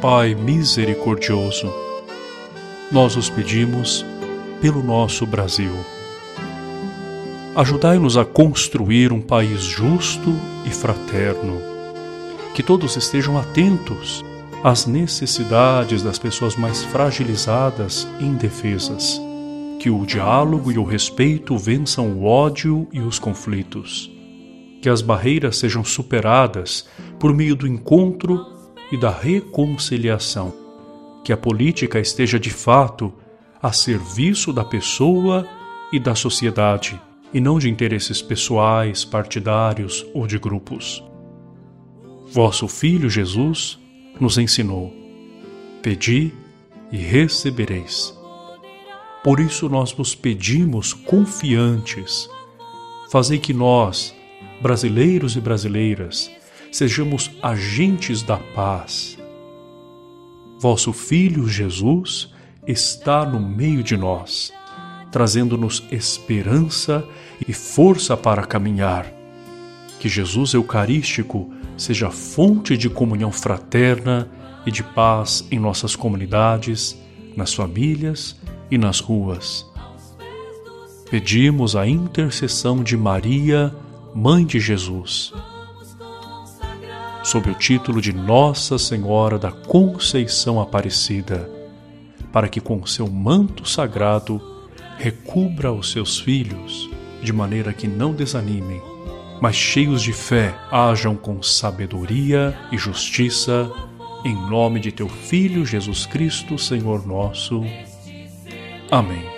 Pai misericordioso, nós os pedimos pelo nosso Brasil. Ajudai-nos a construir um país justo e fraterno, que todos estejam atentos às necessidades das pessoas mais fragilizadas e indefesas, que o diálogo e o respeito vençam o ódio e os conflitos, que as barreiras sejam superadas por meio do encontro e da reconciliação, que a política esteja de fato a serviço da pessoa e da sociedade, e não de interesses pessoais, partidários ou de grupos. Vosso Filho Jesus nos ensinou: Pedi e recebereis. Por isso nós vos pedimos confiantes, fazei que nós, brasileiros e brasileiras, sejamos agentes da paz. Vosso Filho Jesus está no meio de nós, trazendo-nos esperança e força para caminhar. Que Jesus Eucarístico seja fonte de comunhão fraterna e de paz em nossas comunidades, nas famílias e nas ruas. Pedimos a intercessão de Maria, Mãe de Jesus sob o título de Nossa Senhora da Conceição Aparecida, para que com seu manto sagrado recubra os seus filhos, de maneira que não desanimem, mas cheios de fé hajam com sabedoria e justiça, em nome de teu Filho Jesus Cristo, Senhor nosso. Amém.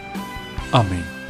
Amém.